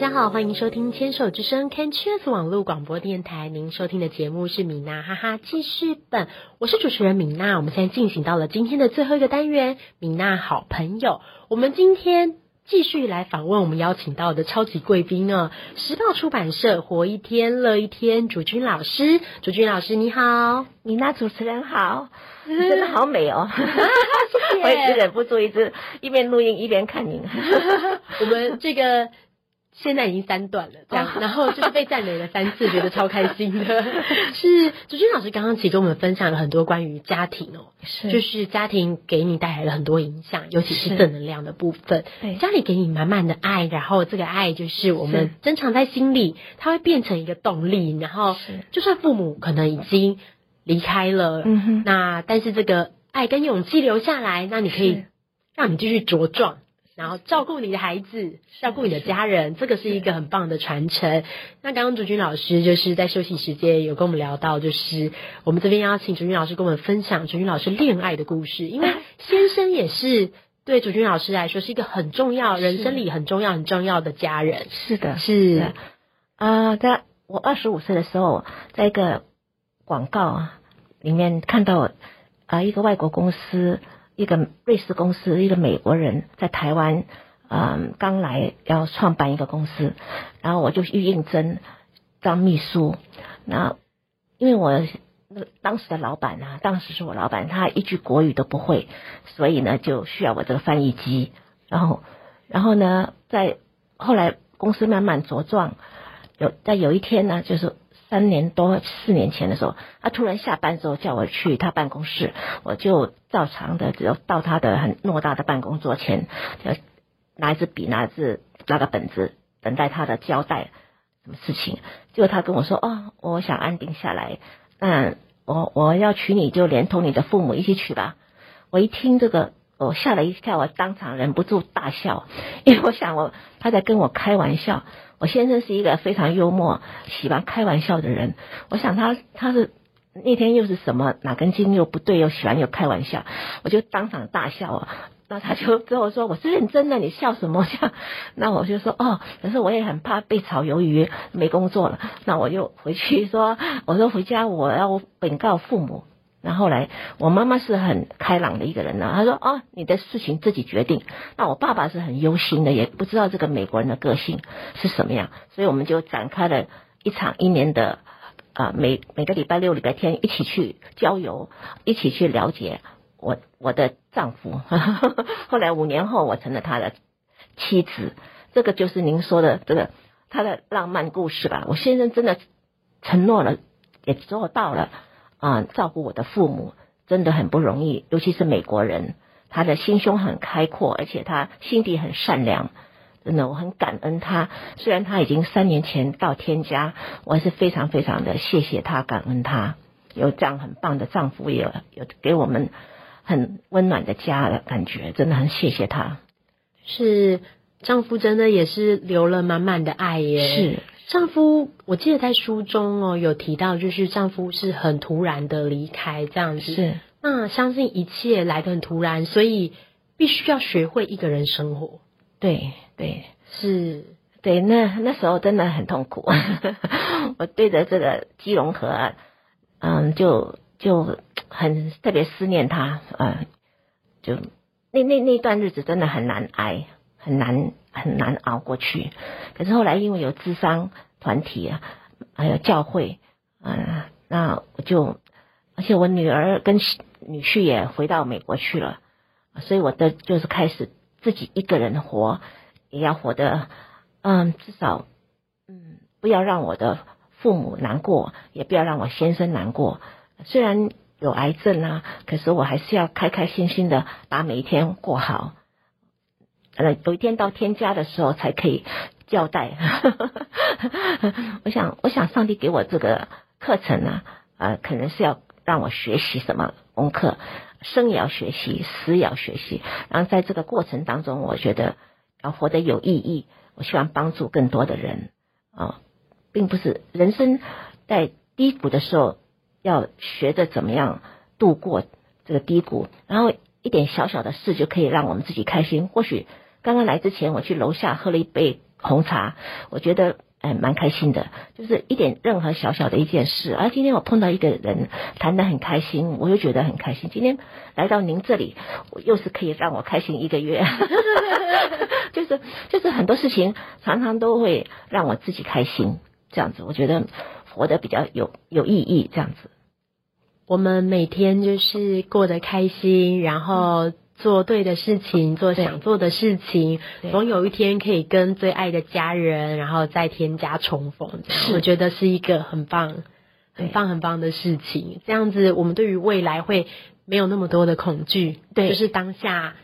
好，欢迎收听牵手之声 Can Cheers 网络广播电台。您收听的节目是米娜哈哈记事本，我是主持人米娜。我们现在进行到了今天的最后一个单元，米娜好朋友。我们今天继续来访问我们邀请到的超级贵宾呢，时报出版社活一天乐一天主君老师。主君老师你好，米娜主持人好，你真的好美哦！谢谢 我一直忍不住一直一边录音一边看您。我们这个现在已经三段了，这样，然后就是被赞美了三次，觉得超开心的。是竹君老师刚刚其实跟我们分享了很多关于家庭哦，是。就是家庭给你带来了很多影响，尤其是是正能量的部分。对。家里给你满满的爱，然后这个爱就是我们珍藏在心里，它会变成一个动力，然后就算父母可能已经离开了，嗯哼。那但是这个爱跟勇气留下来，那你可以让你继续茁壮。然后照顾你的孩子，照顾你的家人，这个是一个很棒的传承。那刚刚竹君老师就是在休息时间有跟我们聊到，就是我们这边邀请竹君老师跟我们分享竹君老师恋爱的故事，因为 先生也是对竹君老师来说是一个很重要、人生里很重要、很重要的家人。是的，是。的。啊、在我二十五岁的时候，在一个广告啊里面看到啊、一个外国公司，一个瑞士公司，一个美国人在台湾，嗯，刚来要创办一个公司，然后我就去应征当秘书。那因为我当时的老板啊，当时是我老板，他一句国语都不会，所以呢就需要我这个翻译机。然后，然后呢，在后来公司慢慢茁壮，有在有一天呢，就是三年多四年前的时候，他突然下班之后叫我去他办公室，我就照常的只要到他的很偌大的办公桌前，就拿一支笔，拿一支拿个本子，等待他的交代什么事情。结果他跟我说：“哦，我想安定下来，那我我要娶你就连同你的父母一起娶吧。”我一听这个，我吓了一跳，我当场忍不住大笑，因为我想我他在跟我开玩笑。我先生是一个非常幽默、喜欢开玩笑的人，我想他他是那天又是什么哪根筋又不对，又喜欢又开玩笑，我就当场大笑啊。那他就跟我说：“我是认真的，你笑什么？”笑，那我就说：“哦，可是我也很怕被炒鱿鱼，没工作了。”那我就回去说：“我说回家我要禀告父母。”然后来，我妈妈是很开朗的一个人呢、她说：“哦，你的事情自己决定。”那我爸爸是很忧心的，也不知道这个美国人的个性是什么样，所以我们就展开了一场一年的啊、每每个礼拜六、礼拜天一起去郊游，一起去了解我我的丈夫。后来五年后，我成了他的妻子。这个就是您说的这个他的浪漫故事吧。我先生真的承诺了，也做到了。啊、照顾我的父母真的很不容易，尤其是美国人，他的心胸很开阔，而且他心地很善良。真的，我很感恩他。虽然他已经三年前到天家，我还是非常非常的谢谢他，感恩他有这样很棒的丈夫，也有有给我们很温暖的家的感觉，真的很谢谢他。是丈夫真的也是留了满满的爱耶。是丈夫，我记得在书中哦有提到，就是丈夫是很突然的离开这样子。是，那相信一切来的很突然，所以必须要学会一个人生活。对对。是对，那那时候真的很痛苦。我对着这个基隆河啊，嗯，就就很特别思念他，嗯，就那那那段日子真的很难挨，很难很难熬过去。可是后来因为有智商团体啊，还有教会，嗯、那我就，而且我女儿跟女婿也回到美国去了，所以我的就是开始自己一个人活。也要活得，嗯，至少，嗯，不要让我的父母难过，也不要让我先生难过。虽然有癌症啊，可是我还是要开开心心的把每一天过好。呃，有一天到天家的时候才可以交代。我想，我想上帝给我这个课程呢、呃，可能是要让我学习什么功课，生也要学习，死也要学习。然后在这个过程当中，我觉得。要活得有意义，我希望帮助更多的人啊，并不是人生在低谷的时候要学着怎么样度过这个低谷，然后一点小小的事就可以让我们自己开心。或许刚刚来之前，我去楼下喝了一杯红茶，我觉得哎蛮开心的，就是一点任何小小的一件事。而今天我碰到一个人谈得很开心，我又觉得很开心。今天来到您这里，又是可以让我开心一个月。就是就是很多事情常常都会让我自己开心，这样子，我觉得活得比较有有意义，这样子。我们每天就是过得开心，然后做对的事情，做想做的事情，总有一天可以跟最爱的家人，然后再添加重逢。我觉得是一个很棒、很棒、很棒的事情。这样子，我们对于未来会没有那么多的恐惧。对，就是当下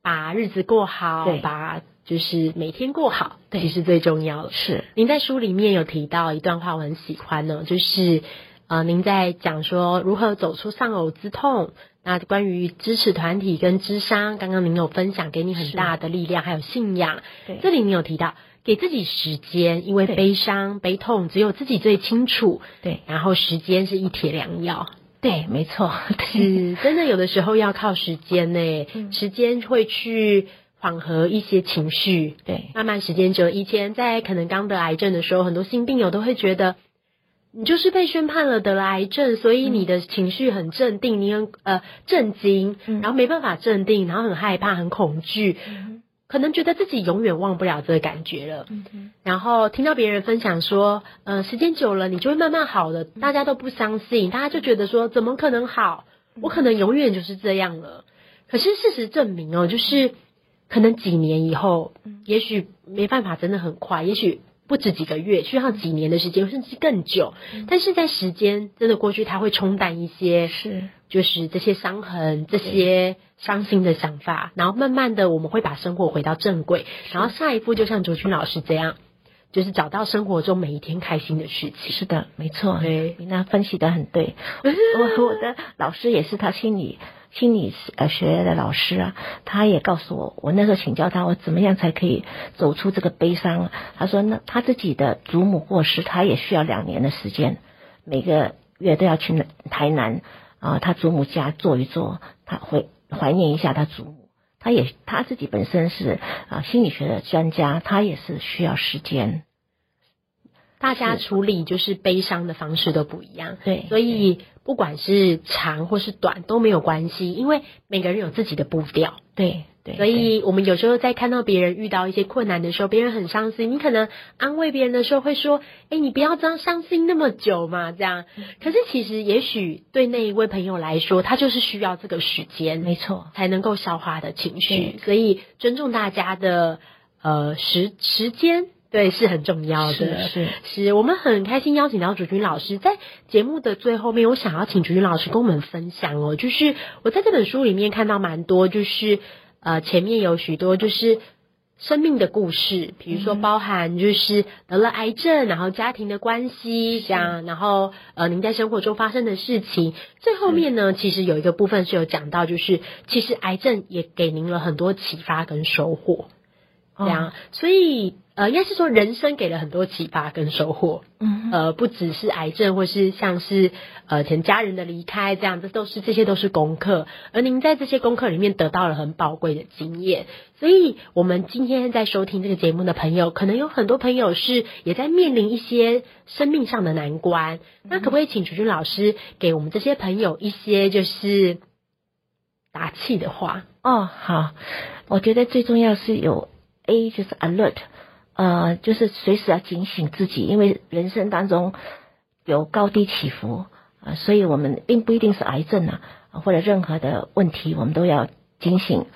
把日子过好，把就是每天过好，其实最重要的。是，您在书里面有提到一段话，我很喜欢呢，就是。呃，您在讲说如何走出丧偶之痛，那关于支持团体跟智商，刚刚您有分享，给你很大的力量，还有信仰。对，这里你有提到给自己时间，因为悲伤、悲痛只有自己最清楚。对，然后时间是一帖良药。对，没错，是真的有的时候要靠时间呢，时间会去缓和一些情绪。对，慢慢时间久，以前在可能刚得癌症的时候，很多新病友都会觉得。你就是被宣判了得了癌症，所以你的情绪很镇定，你很呃震惊，然后没办法镇定，然后很害怕、很恐惧，可能觉得自己永远忘不了这个感觉了。然后听到别人分享说，呃，时间久了你就会慢慢好的，大家都不相信，大家就觉得说怎么可能好？我可能永远就是这样了。可是事实证明哦，就是可能几年以后，也许没办法，真的很快，也许。不止几个月，需要几年的时间，甚至更久。但是在时间真的过去，它会冲淡一些，是就是这些伤痕、这些伤心的想法，然后慢慢的，我们会把生活回到正轨。然后下一步，就像卓君老师这样，就是找到生活中每一天开心的事情。是的，没错，对，你那分析的很对。我我的老师也是他心里。心理呃学的老师啊，他也告诉我，我那时候请教他，我怎么样才可以走出这个悲伤？他说，那他自己的祖母过世，他也需要两年的时间，每个月都要去台南啊，他祖母家坐一坐，他会怀念一下他祖母。他也他自己本身是啊心理学的专家，他也是需要时间。大家处理就是悲伤的方式都不一样，对，所以不管是长或是短都没有关系，因为每个人有自己的步调，对对。所以我们有时候在看到别人遇到一些困难的时候，别人很伤心，你可能安慰别人的时候会说：“哎，你不要这样伤心那么久嘛。”这样，可是其实也许对那一位朋友来说，他就是需要这个时间，没错，才能够消化的情绪。所以尊重大家的呃时时间。对，是很重要的。是是，我们很开心邀请到主君老师，在节目的最后面，我想要请主君老师跟我们分享哦，就是我在这本书里面看到蛮多，就是呃前面有许多就是生命的故事，比如说包含就是得了癌症，然后家庭的关系这样，然后呃您在生活中发生的事情，最后面呢，其实有一个部分是有讲到，就是其实癌症也给您了很多启发跟收获，这样，所以。呃，应该是说人生给了很多启发跟收获，嗯，呃，不只是癌症，或是像是呃前家人的离开这样，这都是这些都是功课，而您在这些功课里面得到了很宝贵的经验，所以我们今天在收听这个节目的朋友，可能有很多朋友是也在面临一些生命上的难关，那可不可以请楚君老师给我们这些朋友一些就是打气的话？哦，好，我觉得最重要是有 A 就是 alert。呃，就是随时要警醒自己，因为人生当中有高低起伏啊，所以我们并不一定是癌症啊，或者任何的问题，我们都要警醒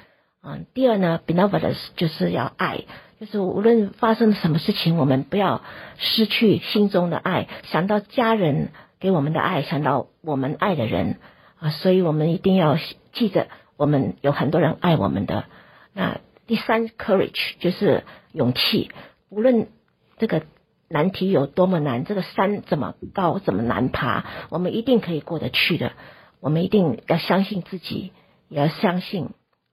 嗯。第二呢，benevolence 就是要爱，就是无论发生什么事情，我们不要失去心中的爱，想到家人给我们的爱，想到我们爱的人啊，所以我们一定要记着，我们有很多人爱我们的。那第三，courage 就是勇气。无论这个难题有多么难，这个山怎么高，怎么难爬，我们一定可以过得去的。我们一定要相信自己，也要相信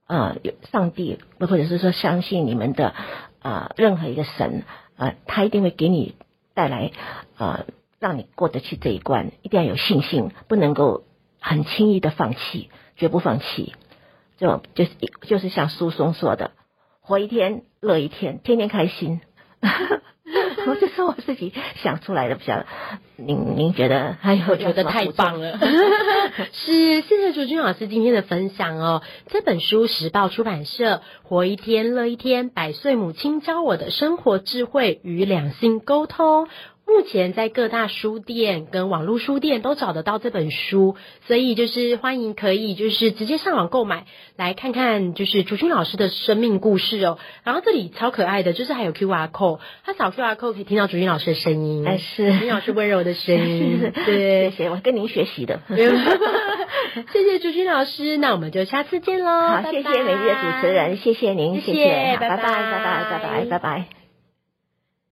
啊，上帝，或者是说相信你们的啊，任何一个神啊，他一定会给你带来啊，让你过得去这一关。一定要有信心，不能够很轻易的放弃，绝不放弃。就就是就是像苏松说的，活一天乐一天，天天开心。我这是我自己想出来的，比较您您觉得哎呦我觉得太棒了，是谢谢竹君老师今天的分享哦。这本书时报出版社《活一天乐一天：百岁母亲教我的生活智慧与两性沟通》。目前在各大书店跟网络书店都找得到这本书，所以就是欢迎可以就是直接上网购买来看看，就是竹君老师的生命故事哦。然后这里超可爱的，就是还有 Q R code，他扫 Q R code 可以听到竹君老师的声音，哎是竹君老师温柔的声音，对，谢谢，我跟您学习的。谢谢竹君老师，那我们就下次见喽。好，谢谢美丽的主持人，谢谢您，谢谢，拜拜，拜拜，拜拜，拜拜。